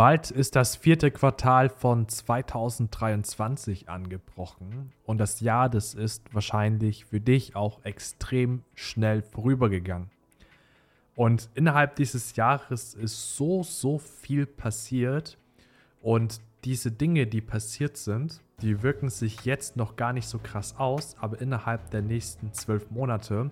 Bald ist das vierte Quartal von 2023 angebrochen und das Jahr, das ist wahrscheinlich für dich auch extrem schnell vorübergegangen. Und innerhalb dieses Jahres ist so, so viel passiert und diese Dinge, die passiert sind, die wirken sich jetzt noch gar nicht so krass aus, aber innerhalb der nächsten zwölf Monate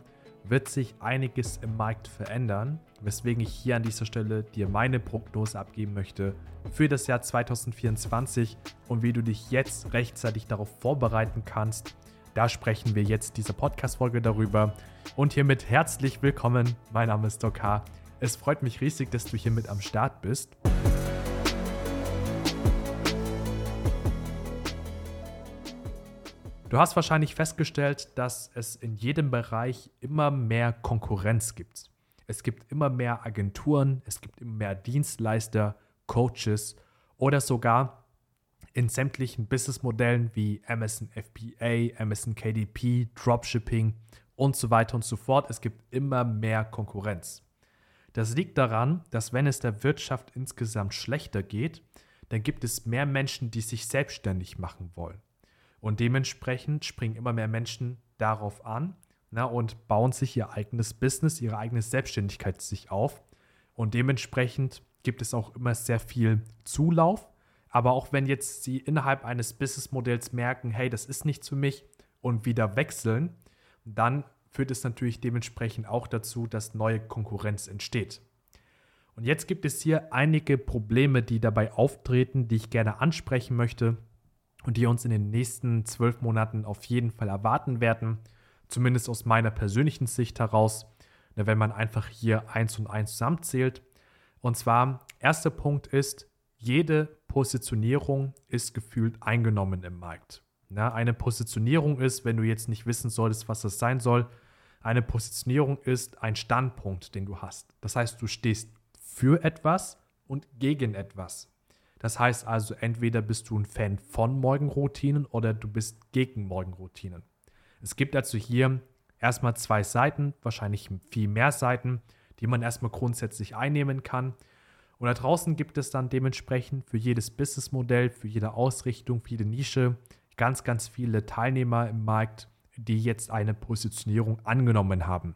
wird sich einiges im Markt verändern, weswegen ich hier an dieser Stelle dir meine Prognose abgeben möchte für das Jahr 2024 und wie du dich jetzt rechtzeitig darauf vorbereiten kannst. Da sprechen wir jetzt diese Podcast-Folge darüber. Und hiermit herzlich willkommen. Mein Name ist Dokar. Es freut mich riesig, dass du hier mit am Start bist. Du hast wahrscheinlich festgestellt, dass es in jedem Bereich immer mehr Konkurrenz gibt. Es gibt immer mehr Agenturen, es gibt immer mehr Dienstleister, Coaches oder sogar in sämtlichen Businessmodellen wie Amazon FBA, Amazon KDP, Dropshipping und so weiter und so fort. Es gibt immer mehr Konkurrenz. Das liegt daran, dass wenn es der Wirtschaft insgesamt schlechter geht, dann gibt es mehr Menschen, die sich selbstständig machen wollen. Und dementsprechend springen immer mehr Menschen darauf an na, und bauen sich ihr eigenes Business, ihre eigene Selbstständigkeit sich auf. Und dementsprechend gibt es auch immer sehr viel Zulauf. Aber auch wenn jetzt sie innerhalb eines Businessmodells merken, hey, das ist nichts für mich und wieder wechseln, dann führt es natürlich dementsprechend auch dazu, dass neue Konkurrenz entsteht. Und jetzt gibt es hier einige Probleme, die dabei auftreten, die ich gerne ansprechen möchte und die uns in den nächsten zwölf Monaten auf jeden Fall erwarten werden. Zumindest aus meiner persönlichen Sicht heraus, ne, wenn man einfach hier eins und eins zusammenzählt. Und zwar, erster Punkt ist, jede Positionierung ist gefühlt eingenommen im Markt. Na, eine Positionierung ist, wenn du jetzt nicht wissen solltest, was das sein soll, eine Positionierung ist ein Standpunkt, den du hast. Das heißt, du stehst für etwas und gegen etwas. Das heißt also, entweder bist du ein Fan von Morgenroutinen oder du bist gegen Morgenroutinen. Es gibt also hier erstmal zwei Seiten, wahrscheinlich viel mehr Seiten, die man erstmal grundsätzlich einnehmen kann. Und da draußen gibt es dann dementsprechend für jedes Businessmodell, für jede Ausrichtung, für jede Nische ganz, ganz viele Teilnehmer im Markt, die jetzt eine Positionierung angenommen haben.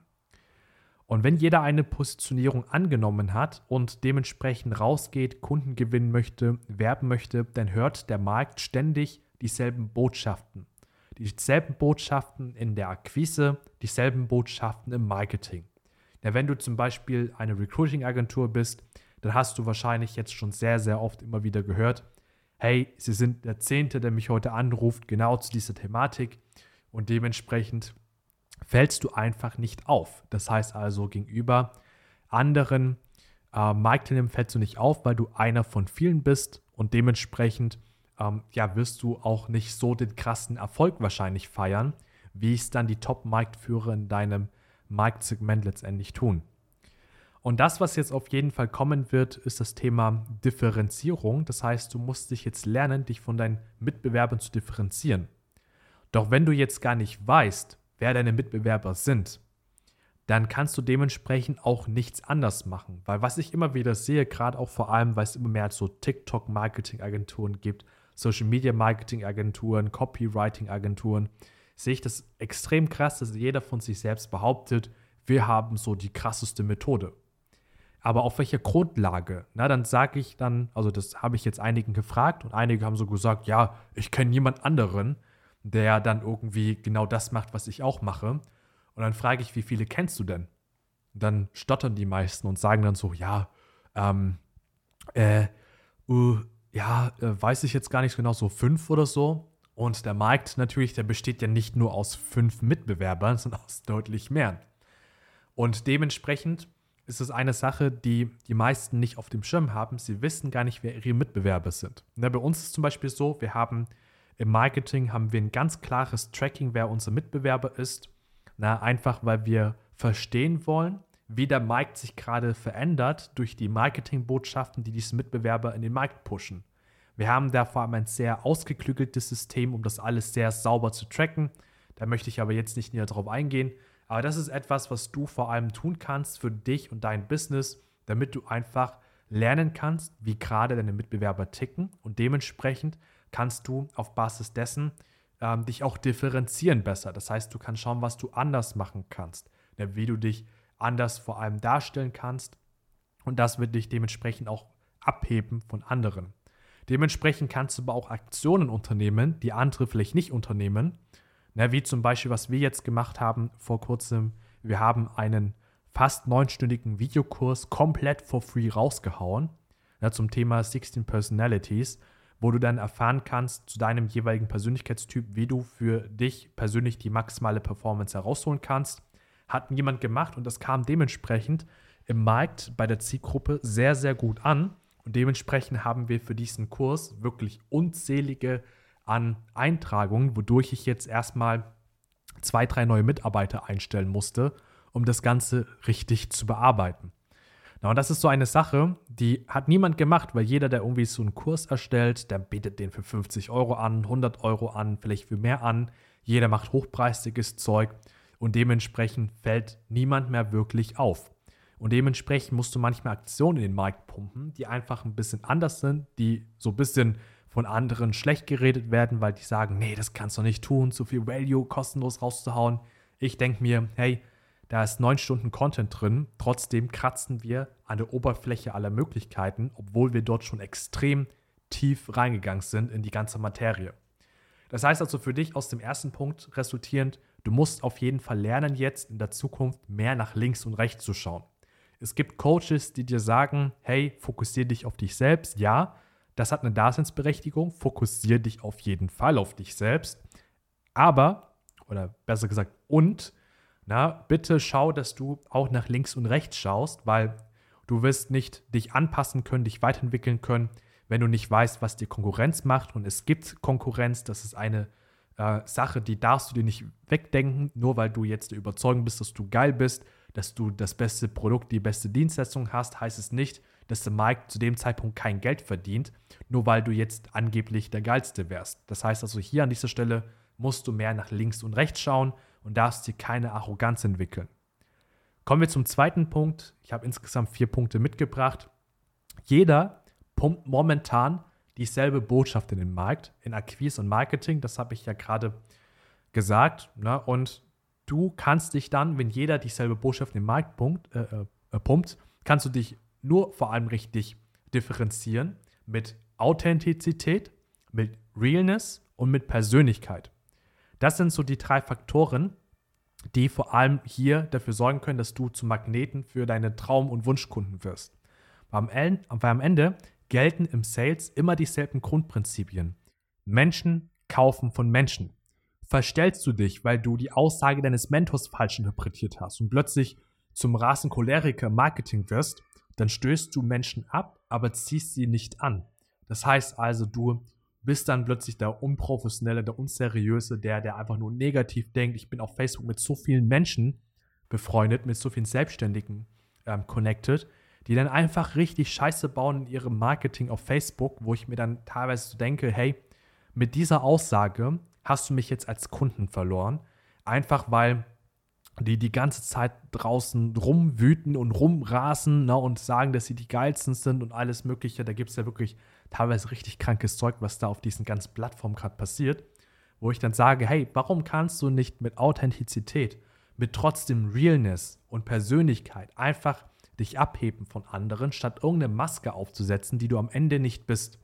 Und wenn jeder eine Positionierung angenommen hat und dementsprechend rausgeht, Kunden gewinnen möchte, werben möchte, dann hört der Markt ständig dieselben Botschaften. Dieselben Botschaften in der Akquise, dieselben Botschaften im Marketing. Ja, wenn du zum Beispiel eine Recruiting-Agentur bist, dann hast du wahrscheinlich jetzt schon sehr, sehr oft immer wieder gehört, hey, Sie sind der Zehnte, der mich heute anruft, genau zu dieser Thematik. Und dementsprechend fällst du einfach nicht auf. Das heißt also, gegenüber anderen äh, Marktteilnehmern fällst du nicht auf, weil du einer von vielen bist und dementsprechend ähm, ja, wirst du auch nicht so den krassen Erfolg wahrscheinlich feiern, wie es dann die Top-Marktführer in deinem Marktsegment letztendlich tun. Und das, was jetzt auf jeden Fall kommen wird, ist das Thema Differenzierung. Das heißt, du musst dich jetzt lernen, dich von deinen Mitbewerbern zu differenzieren. Doch wenn du jetzt gar nicht weißt, wer deine Mitbewerber sind, dann kannst du dementsprechend auch nichts anders machen. Weil was ich immer wieder sehe, gerade auch vor allem, weil es immer mehr so TikTok-Marketing-Agenturen gibt, Social-Media-Marketing-Agenturen, Copywriting-Agenturen, sehe ich das extrem krass, dass jeder von sich selbst behauptet, wir haben so die krasseste Methode. Aber auf welcher Grundlage? Na, dann sage ich dann, also das habe ich jetzt einigen gefragt und einige haben so gesagt, ja, ich kenne niemand anderen der dann irgendwie genau das macht, was ich auch mache. Und dann frage ich, wie viele kennst du denn? Dann stottern die meisten und sagen dann so, ja, ähm, äh, uh, ja, äh, weiß ich jetzt gar nicht genau, so fünf oder so. Und der Markt natürlich, der besteht ja nicht nur aus fünf Mitbewerbern, sondern aus deutlich mehr. Und dementsprechend ist es eine Sache, die die meisten nicht auf dem Schirm haben. Sie wissen gar nicht, wer ihre Mitbewerber sind. Na, bei uns ist es zum Beispiel so, wir haben im Marketing haben wir ein ganz klares Tracking, wer unser Mitbewerber ist. Na, einfach weil wir verstehen wollen, wie der Markt sich gerade verändert durch die Marketingbotschaften, die diese Mitbewerber in den Markt pushen. Wir haben da vor allem ein sehr ausgeklügeltes System, um das alles sehr sauber zu tracken. Da möchte ich aber jetzt nicht näher drauf eingehen. Aber das ist etwas, was du vor allem tun kannst für dich und dein Business, damit du einfach lernen kannst, wie gerade deine Mitbewerber ticken und dementsprechend kannst du auf Basis dessen ähm, dich auch differenzieren besser. Das heißt, du kannst schauen, was du anders machen kannst, ne, wie du dich anders vor allem darstellen kannst und das wird dich dementsprechend auch abheben von anderen. Dementsprechend kannst du aber auch Aktionen unternehmen, die andere vielleicht nicht unternehmen. Ne, wie zum Beispiel, was wir jetzt gemacht haben vor kurzem. Wir haben einen fast neunstündigen Videokurs komplett for free rausgehauen ne, zum Thema 16 Personalities, wo du dann erfahren kannst zu deinem jeweiligen Persönlichkeitstyp, wie du für dich persönlich die maximale Performance herausholen kannst. Hat jemand gemacht und das kam dementsprechend im Markt bei der Zielgruppe sehr, sehr gut an. Und dementsprechend haben wir für diesen Kurs wirklich unzählige an Eintragungen, wodurch ich jetzt erstmal zwei, drei neue Mitarbeiter einstellen musste, um das Ganze richtig zu bearbeiten. Na, und das ist so eine Sache, die hat niemand gemacht, weil jeder, der irgendwie so einen Kurs erstellt, der bietet den für 50 Euro an, 100 Euro an, vielleicht für mehr an. Jeder macht hochpreisiges Zeug und dementsprechend fällt niemand mehr wirklich auf. Und dementsprechend musst du manchmal Aktionen in den Markt pumpen, die einfach ein bisschen anders sind, die so ein bisschen von anderen schlecht geredet werden, weil die sagen, nee, das kannst du nicht tun, so viel Value kostenlos rauszuhauen. Ich denke mir, hey, da ist neun Stunden Content drin, trotzdem kratzen wir an der Oberfläche aller Möglichkeiten, obwohl wir dort schon extrem tief reingegangen sind in die ganze Materie. Das heißt also für dich aus dem ersten Punkt resultierend, du musst auf jeden Fall lernen, jetzt in der Zukunft mehr nach links und rechts zu schauen. Es gibt Coaches, die dir sagen, hey, fokussiere dich auf dich selbst. Ja, das hat eine Daseinsberechtigung. Fokussiere dich auf jeden Fall auf dich selbst. Aber, oder besser gesagt, und, na, bitte schau, dass du auch nach links und rechts schaust, weil du wirst nicht dich anpassen können, dich weiterentwickeln können, wenn du nicht weißt, was die Konkurrenz macht. Und es gibt Konkurrenz, das ist eine äh, Sache, die darfst du dir nicht wegdenken, nur weil du jetzt der Überzeugung bist, dass du geil bist dass du das beste Produkt, die beste Dienstleistung hast, heißt es nicht, dass der Markt zu dem Zeitpunkt kein Geld verdient, nur weil du jetzt angeblich der Geilste wärst. Das heißt also, hier an dieser Stelle musst du mehr nach links und rechts schauen und darfst dir keine Arroganz entwickeln. Kommen wir zum zweiten Punkt. Ich habe insgesamt vier Punkte mitgebracht. Jeder pumpt momentan dieselbe Botschaft in den Markt, in Akquise und Marketing. Das habe ich ja gerade gesagt. Ne? Und du kannst dich dann, wenn jeder dieselbe Botschaft in den Markt pumpt, äh, äh, pumpt, kannst du dich nur vor allem richtig differenzieren mit Authentizität, mit Realness und mit Persönlichkeit. Das sind so die drei Faktoren, die vor allem hier dafür sorgen können, dass du zum Magneten für deine Traum- und Wunschkunden wirst. Weil am Ende gelten im Sales immer dieselben Grundprinzipien. Menschen kaufen von Menschen verstellst du dich, weil du die Aussage deines Mentors falsch interpretiert hast und plötzlich zum Rasencholeriker im Marketing wirst, dann stößt du Menschen ab, aber ziehst sie nicht an. Das heißt also, du bist dann plötzlich der Unprofessionelle, der Unseriöse, der, der einfach nur negativ denkt. Ich bin auf Facebook mit so vielen Menschen befreundet, mit so vielen Selbstständigen ähm, connected, die dann einfach richtig Scheiße bauen in ihrem Marketing auf Facebook, wo ich mir dann teilweise so denke, hey, mit dieser Aussage hast du mich jetzt als Kunden verloren. Einfach weil die die ganze Zeit draußen rumwüten und rumrasen ne, und sagen, dass sie die geilsten sind und alles Mögliche. Da gibt es ja wirklich teilweise richtig krankes Zeug, was da auf diesen ganzen Plattformen gerade passiert. Wo ich dann sage, hey, warum kannst du nicht mit Authentizität, mit trotzdem Realness und Persönlichkeit einfach dich abheben von anderen, statt irgendeine Maske aufzusetzen, die du am Ende nicht bist?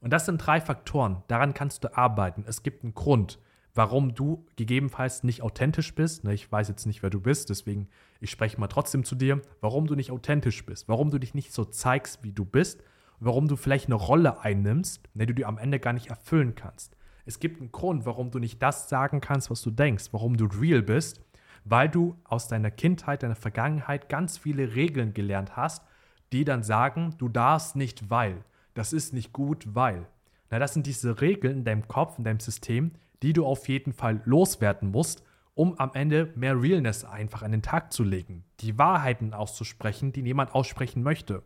Und das sind drei Faktoren. Daran kannst du arbeiten. Es gibt einen Grund, warum du gegebenenfalls nicht authentisch bist. Ne, ich weiß jetzt nicht, wer du bist, deswegen ich spreche mal trotzdem zu dir, warum du nicht authentisch bist, warum du dich nicht so zeigst, wie du bist, warum du vielleicht eine Rolle einnimmst, ne, die du am Ende gar nicht erfüllen kannst. Es gibt einen Grund, warum du nicht das sagen kannst, was du denkst, warum du real bist, weil du aus deiner Kindheit, deiner Vergangenheit ganz viele Regeln gelernt hast, die dann sagen, du darfst nicht, weil das ist nicht gut, weil. Na, das sind diese Regeln in deinem Kopf, in deinem System, die du auf jeden Fall loswerden musst, um am Ende mehr Realness einfach an den Tag zu legen. Die Wahrheiten auszusprechen, die niemand aussprechen möchte.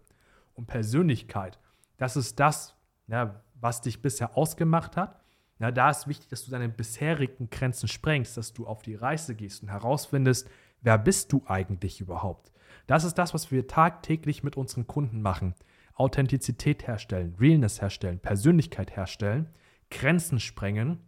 Und Persönlichkeit, das ist das, na, was dich bisher ausgemacht hat. Na, da ist wichtig, dass du deine bisherigen Grenzen sprengst, dass du auf die Reise gehst und herausfindest, wer bist du eigentlich überhaupt. Das ist das, was wir tagtäglich mit unseren Kunden machen. Authentizität herstellen, Realness herstellen, Persönlichkeit herstellen, Grenzen sprengen.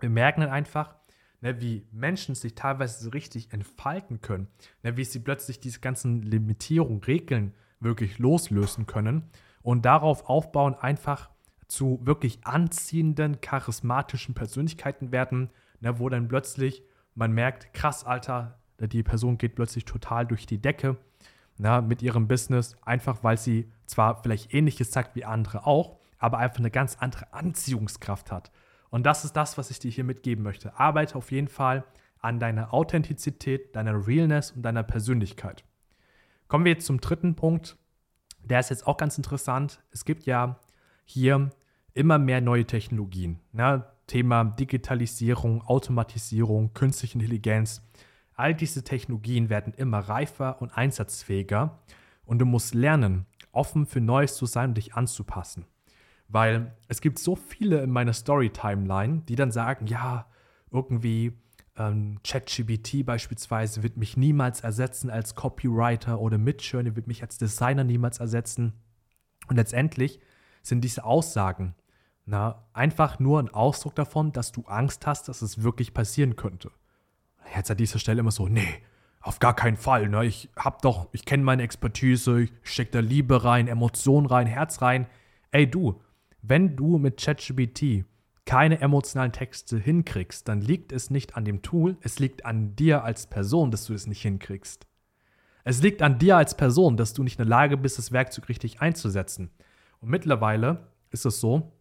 Wir merken dann einfach, ne, wie Menschen sich teilweise so richtig entfalten können, ne, wie sie plötzlich diese ganzen Limitierungen, Regeln wirklich loslösen können und darauf aufbauen, einfach zu wirklich anziehenden, charismatischen Persönlichkeiten werden, ne, wo dann plötzlich man merkt, krass, Alter, die Person geht plötzlich total durch die Decke na, mit ihrem Business, einfach weil sie zwar vielleicht ähnliches sagt wie andere auch, aber einfach eine ganz andere Anziehungskraft hat. Und das ist das, was ich dir hier mitgeben möchte. Arbeite auf jeden Fall an deiner Authentizität, deiner Realness und deiner Persönlichkeit. Kommen wir jetzt zum dritten Punkt. Der ist jetzt auch ganz interessant. Es gibt ja hier immer mehr neue Technologien. Ne? Thema Digitalisierung, Automatisierung, künstliche Intelligenz. All diese Technologien werden immer reifer und einsatzfähiger und du musst lernen, offen für Neues zu sein und dich anzupassen. Weil es gibt so viele in meiner Story-Timeline, die dann sagen, ja, irgendwie ähm, ChatGBT beispielsweise wird mich niemals ersetzen als Copywriter oder Midjourney wird mich als Designer niemals ersetzen. Und letztendlich sind diese Aussagen na, einfach nur ein Ausdruck davon, dass du Angst hast, dass es wirklich passieren könnte. Jetzt an dieser Stelle immer so, nee, auf gar keinen Fall. Ne? Ich hab doch, ich kenne meine Expertise, ich stecke da Liebe rein, Emotionen rein, Herz rein. Ey du, wenn du mit ChatGPT keine emotionalen Texte hinkriegst, dann liegt es nicht an dem Tool, es liegt an dir als Person, dass du es nicht hinkriegst. Es liegt an dir als Person, dass du nicht in der Lage bist, das Werkzeug richtig einzusetzen. Und mittlerweile ist es so,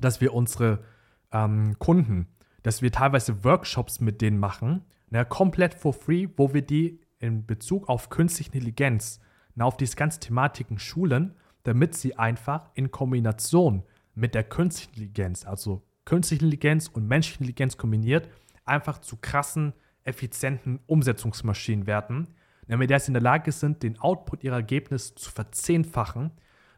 dass wir unsere ähm, Kunden, dass wir teilweise Workshops mit denen machen, ne, komplett for free, wo wir die in Bezug auf künstliche Intelligenz, na, auf diese ganzen Thematiken schulen, damit sie einfach in Kombination mit der künstlichen Intelligenz, also künstliche Intelligenz und menschliche Intelligenz kombiniert, einfach zu krassen, effizienten Umsetzungsmaschinen werden, damit sie in der Lage sind, den Output ihrer Ergebnisse zu verzehnfachen.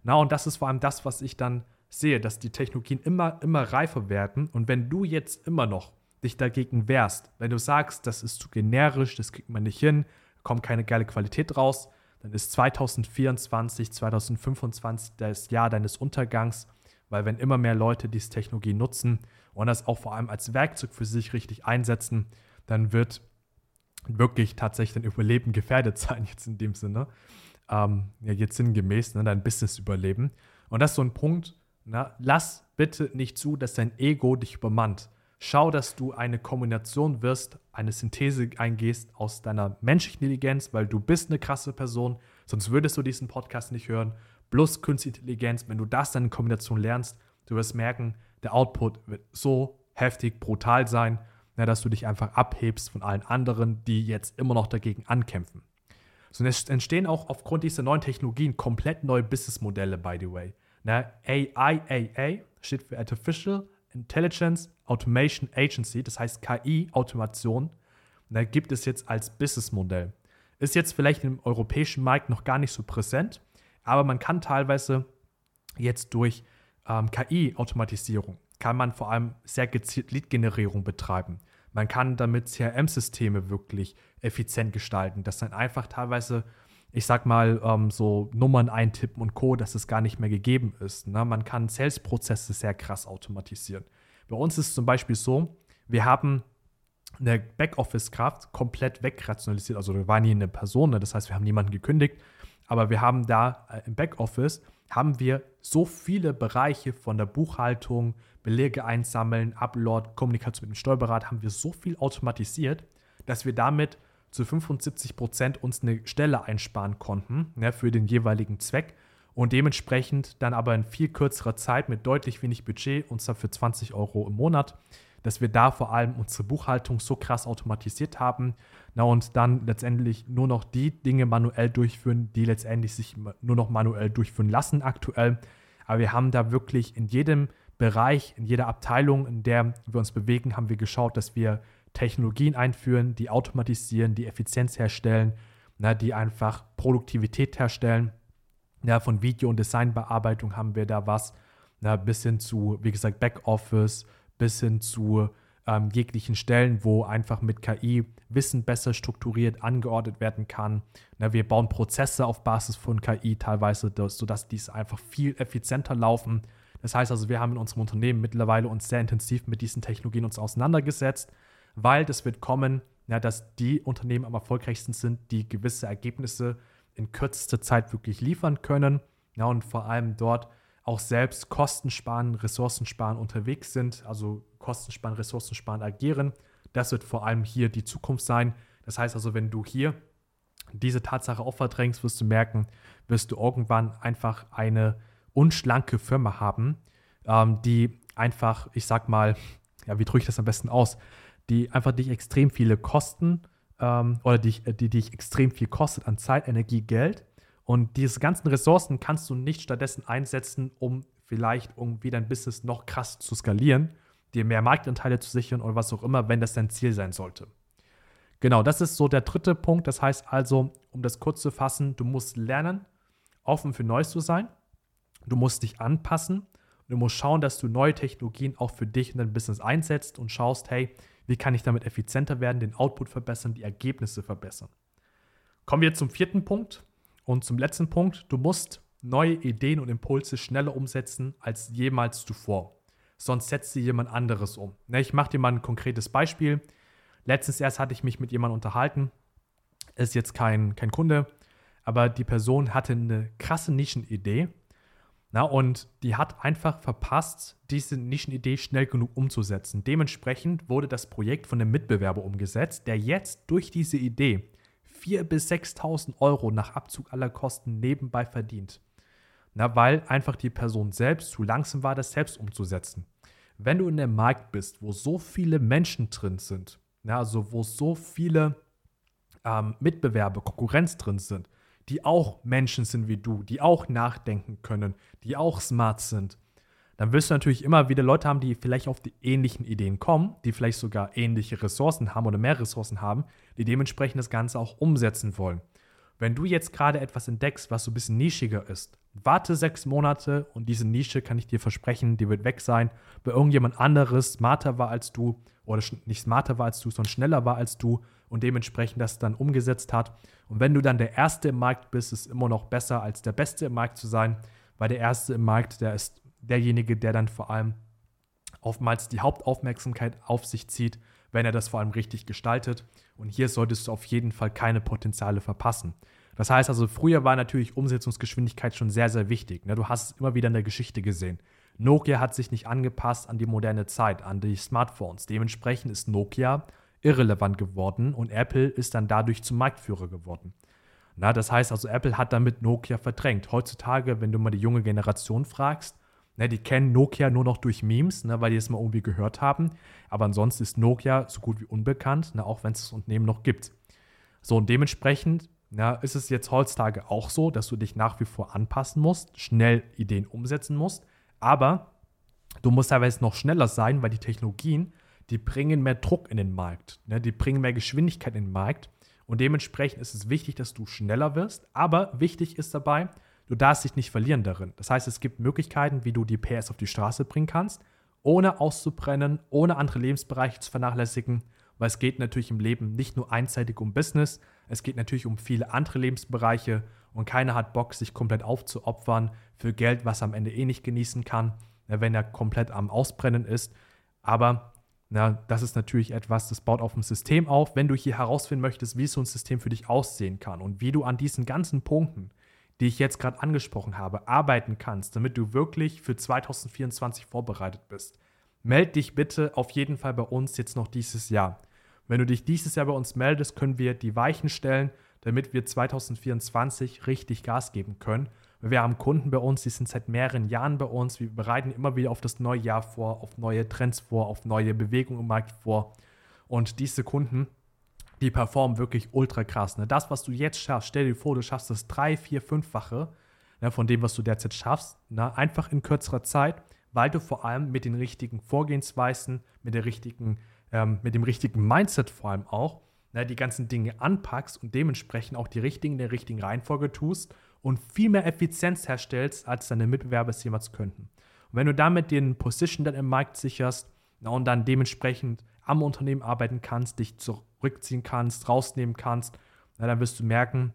Na, und das ist vor allem das, was ich dann sehe, dass die Technologien immer, immer reifer werden. Und wenn du jetzt immer noch dich dagegen wehrst, wenn du sagst, das ist zu generisch, das kriegt man nicht hin, kommt keine geile Qualität raus, dann ist 2024, 2025 das Jahr deines Untergangs, weil wenn immer mehr Leute diese Technologie nutzen und das auch vor allem als Werkzeug für sich richtig einsetzen, dann wird wirklich tatsächlich dein Überleben gefährdet sein, jetzt in dem Sinne. Ähm, ja, jetzt sinngemäß, ne, dein Business überleben. Und das ist so ein Punkt, na, lass bitte nicht zu, dass dein Ego dich übermannt. Schau, dass du eine Kombination wirst, eine Synthese eingehst aus deiner menschlichen Intelligenz, weil du bist eine krasse Person, sonst würdest du diesen Podcast nicht hören, plus künstliche Intelligenz. Wenn du das dann in Kombination lernst, du wirst merken, der Output wird so heftig, brutal sein, na, dass du dich einfach abhebst von allen anderen, die jetzt immer noch dagegen ankämpfen. So es entstehen auch aufgrund dieser neuen Technologien komplett neue Businessmodelle, by the way. Ne? AIAA steht für Artificial Intelligence Automation Agency, das heißt KI-Automation. Da gibt es jetzt als Businessmodell. Ist jetzt vielleicht im europäischen Markt noch gar nicht so präsent, aber man kann teilweise jetzt durch ähm, KI-Automatisierung, kann man vor allem sehr gezielt Lead-Generierung betreiben. Man kann damit CRM-Systeme wirklich effizient gestalten, dass dann einfach teilweise ich sag mal, ähm, so Nummern eintippen und Co., dass es gar nicht mehr gegeben ist. Ne? Man kann Sales-Prozesse sehr krass automatisieren. Bei uns ist es zum Beispiel so, wir haben eine Backoffice-Kraft komplett wegrationalisiert. Also wir waren hier eine Person, ne? das heißt, wir haben niemanden gekündigt, aber wir haben da äh, im Backoffice haben wir so viele Bereiche von der Buchhaltung, Belege einsammeln, Upload, Kommunikation mit dem Steuerberater, haben wir so viel automatisiert, dass wir damit zu 75 Prozent uns eine Stelle einsparen konnten ne, für den jeweiligen Zweck und dementsprechend dann aber in viel kürzerer Zeit mit deutlich wenig Budget, und zwar für 20 Euro im Monat, dass wir da vor allem unsere Buchhaltung so krass automatisiert haben na, und dann letztendlich nur noch die Dinge manuell durchführen, die letztendlich sich nur noch manuell durchführen lassen aktuell. Aber wir haben da wirklich in jedem Bereich, in jeder Abteilung, in der wir uns bewegen, haben wir geschaut, dass wir Technologien einführen, die automatisieren, die Effizienz herstellen, na, die einfach Produktivität herstellen. Ja, von Video- und Designbearbeitung haben wir da was, na, bis hin zu, wie gesagt, Backoffice, bis hin zu ähm, jeglichen Stellen, wo einfach mit KI Wissen besser strukturiert angeordnet werden kann. Na, wir bauen Prozesse auf Basis von KI teilweise, sodass diese einfach viel effizienter laufen. Das heißt also, wir haben in unserem Unternehmen mittlerweile uns sehr intensiv mit diesen Technologien uns auseinandergesetzt, weil das wird kommen, ja, dass die Unternehmen am erfolgreichsten sind, die gewisse Ergebnisse in kürzester Zeit wirklich liefern können. Ja, und vor allem dort auch selbst Kosten sparen, Ressourcen sparen unterwegs sind, also Kosten sparen, Ressourcen sparen agieren. Das wird vor allem hier die Zukunft sein. Das heißt also, wenn du hier diese Tatsache auch verdrängst, wirst du merken, wirst du irgendwann einfach eine unschlanke Firma haben, ähm, die einfach, ich sag mal, ja, wie drücke ich das am besten aus, die einfach dich extrem viele Kosten ähm, oder die, die dich extrem viel kostet an Zeit, Energie, Geld und diese ganzen Ressourcen kannst du nicht stattdessen einsetzen, um vielleicht irgendwie dein Business noch krass zu skalieren, dir mehr Marktanteile zu sichern oder was auch immer, wenn das dein Ziel sein sollte. Genau, das ist so der dritte Punkt. Das heißt also, um das kurz zu fassen, du musst lernen, offen für Neues zu sein. Du musst dich anpassen. Du musst schauen, dass du neue Technologien auch für dich und dein Business einsetzt und schaust, hey, wie kann ich damit effizienter werden, den Output verbessern, die Ergebnisse verbessern. Kommen wir zum vierten Punkt. Und zum letzten Punkt, du musst neue Ideen und Impulse schneller umsetzen als jemals zuvor. Sonst setzt sie jemand anderes um. Ne, ich mache dir mal ein konkretes Beispiel. Letztens erst hatte ich mich mit jemandem unterhalten. Ist jetzt kein, kein Kunde, aber die Person hatte eine krasse Nischenidee. Na, und die hat einfach verpasst, diese Nischenidee schnell genug umzusetzen. Dementsprechend wurde das Projekt von einem Mitbewerber umgesetzt, der jetzt durch diese Idee 4.000 bis 6.000 Euro nach Abzug aller Kosten nebenbei verdient. Na, weil einfach die Person selbst zu langsam war, das selbst umzusetzen. Wenn du in einem Markt bist, wo so viele Menschen drin sind, na, also wo so viele ähm, Mitbewerber, Konkurrenz drin sind, die auch Menschen sind wie du, die auch nachdenken können, die auch smart sind, dann wirst du natürlich immer wieder Leute haben, die vielleicht auf die ähnlichen Ideen kommen, die vielleicht sogar ähnliche Ressourcen haben oder mehr Ressourcen haben, die dementsprechend das Ganze auch umsetzen wollen. Wenn du jetzt gerade etwas entdeckst, was so ein bisschen nischiger ist, warte sechs Monate und diese Nische kann ich dir versprechen, die wird weg sein, weil irgendjemand anderes smarter war als du oder nicht smarter war als du, sondern schneller war als du und dementsprechend das dann umgesetzt hat. Und wenn du dann der Erste im Markt bist, ist es immer noch besser als der Beste im Markt zu sein, weil der Erste im Markt, der ist derjenige, der dann vor allem oftmals die Hauptaufmerksamkeit auf sich zieht, wenn er das vor allem richtig gestaltet. Und hier solltest du auf jeden Fall keine Potenziale verpassen. Das heißt also, früher war natürlich Umsetzungsgeschwindigkeit schon sehr, sehr wichtig. Ne? Du hast es immer wieder in der Geschichte gesehen. Nokia hat sich nicht angepasst an die moderne Zeit, an die Smartphones. Dementsprechend ist Nokia irrelevant geworden und Apple ist dann dadurch zum Marktführer geworden. Na, das heißt also, Apple hat damit Nokia verdrängt. Heutzutage, wenn du mal die junge Generation fragst, Ne, die kennen Nokia nur noch durch Memes, ne, weil die es mal irgendwie gehört haben. Aber ansonsten ist Nokia so gut wie unbekannt, ne, auch wenn es das Unternehmen noch gibt. So, und dementsprechend ist es jetzt heutzutage auch so, dass du dich nach wie vor anpassen musst, schnell Ideen umsetzen musst. Aber du musst teilweise noch schneller sein, weil die Technologien, die bringen mehr Druck in den Markt. Ne, die bringen mehr Geschwindigkeit in den Markt. Und dementsprechend ist es wichtig, dass du schneller wirst. Aber wichtig ist dabei, Du darfst dich nicht verlieren darin. Das heißt, es gibt Möglichkeiten, wie du die PS auf die Straße bringen kannst, ohne auszubrennen, ohne andere Lebensbereiche zu vernachlässigen, weil es geht natürlich im Leben nicht nur einseitig um Business, es geht natürlich um viele andere Lebensbereiche und keiner hat Bock, sich komplett aufzuopfern für Geld, was er am Ende eh nicht genießen kann, wenn er komplett am Ausbrennen ist. Aber na, das ist natürlich etwas, das baut auf dem System auf. Wenn du hier herausfinden möchtest, wie so ein System für dich aussehen kann und wie du an diesen ganzen Punkten die ich jetzt gerade angesprochen habe, arbeiten kannst, damit du wirklich für 2024 vorbereitet bist, meld dich bitte auf jeden Fall bei uns jetzt noch dieses Jahr. Wenn du dich dieses Jahr bei uns meldest, können wir die Weichen stellen, damit wir 2024 richtig Gas geben können. Wir haben Kunden bei uns, die sind seit mehreren Jahren bei uns. Wir bereiten immer wieder auf das neue Jahr vor, auf neue Trends vor, auf neue Bewegungen im Markt vor. Und diese Kunden, die performen wirklich ultra krass. Ne? Das, was du jetzt schaffst, stell dir vor, du schaffst das drei, vier, fünffache ne, von dem, was du derzeit schaffst, ne? einfach in kürzerer Zeit, weil du vor allem mit den richtigen Vorgehensweisen, mit, der richtigen, ähm, mit dem richtigen Mindset vor allem auch, ne, die ganzen Dinge anpackst und dementsprechend auch die richtigen in der richtigen Reihenfolge tust und viel mehr Effizienz herstellst, als deine Mitbewerber es jemals könnten. Und wenn du damit den Position dann im Markt sicherst, Na, und dann dementsprechend am Unternehmen arbeiten kannst, dich zurückziehen kannst, rausnehmen kannst, na, dann wirst du merken,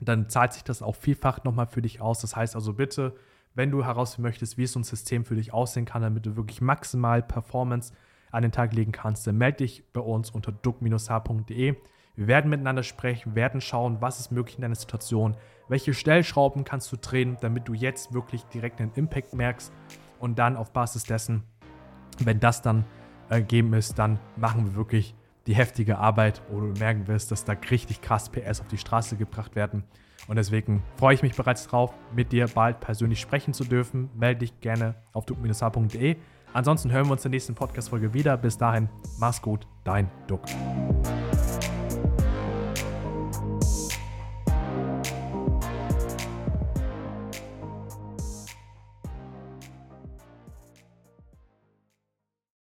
dann zahlt sich das auch vielfach nochmal für dich aus. Das heißt also bitte, wenn du herausfinden möchtest, wie so ein System für dich aussehen kann, damit du wirklich maximal Performance an den Tag legen kannst, dann melde dich bei uns unter duck-h.de. Wir werden miteinander sprechen, werden schauen, was ist möglich in deiner Situation, welche Stellschrauben kannst du drehen, damit du jetzt wirklich direkt einen Impact merkst und dann auf Basis dessen, wenn das dann ergeben ist, dann machen wir wirklich die heftige Arbeit, wo du merken wirst, dass da richtig krass PS auf die Straße gebracht werden. Und deswegen freue ich mich bereits drauf, mit dir bald persönlich sprechen zu dürfen. Melde dich gerne auf duck-h.de. Ansonsten hören wir uns in der nächsten Podcast-Folge wieder. Bis dahin, mach's gut, dein Duck.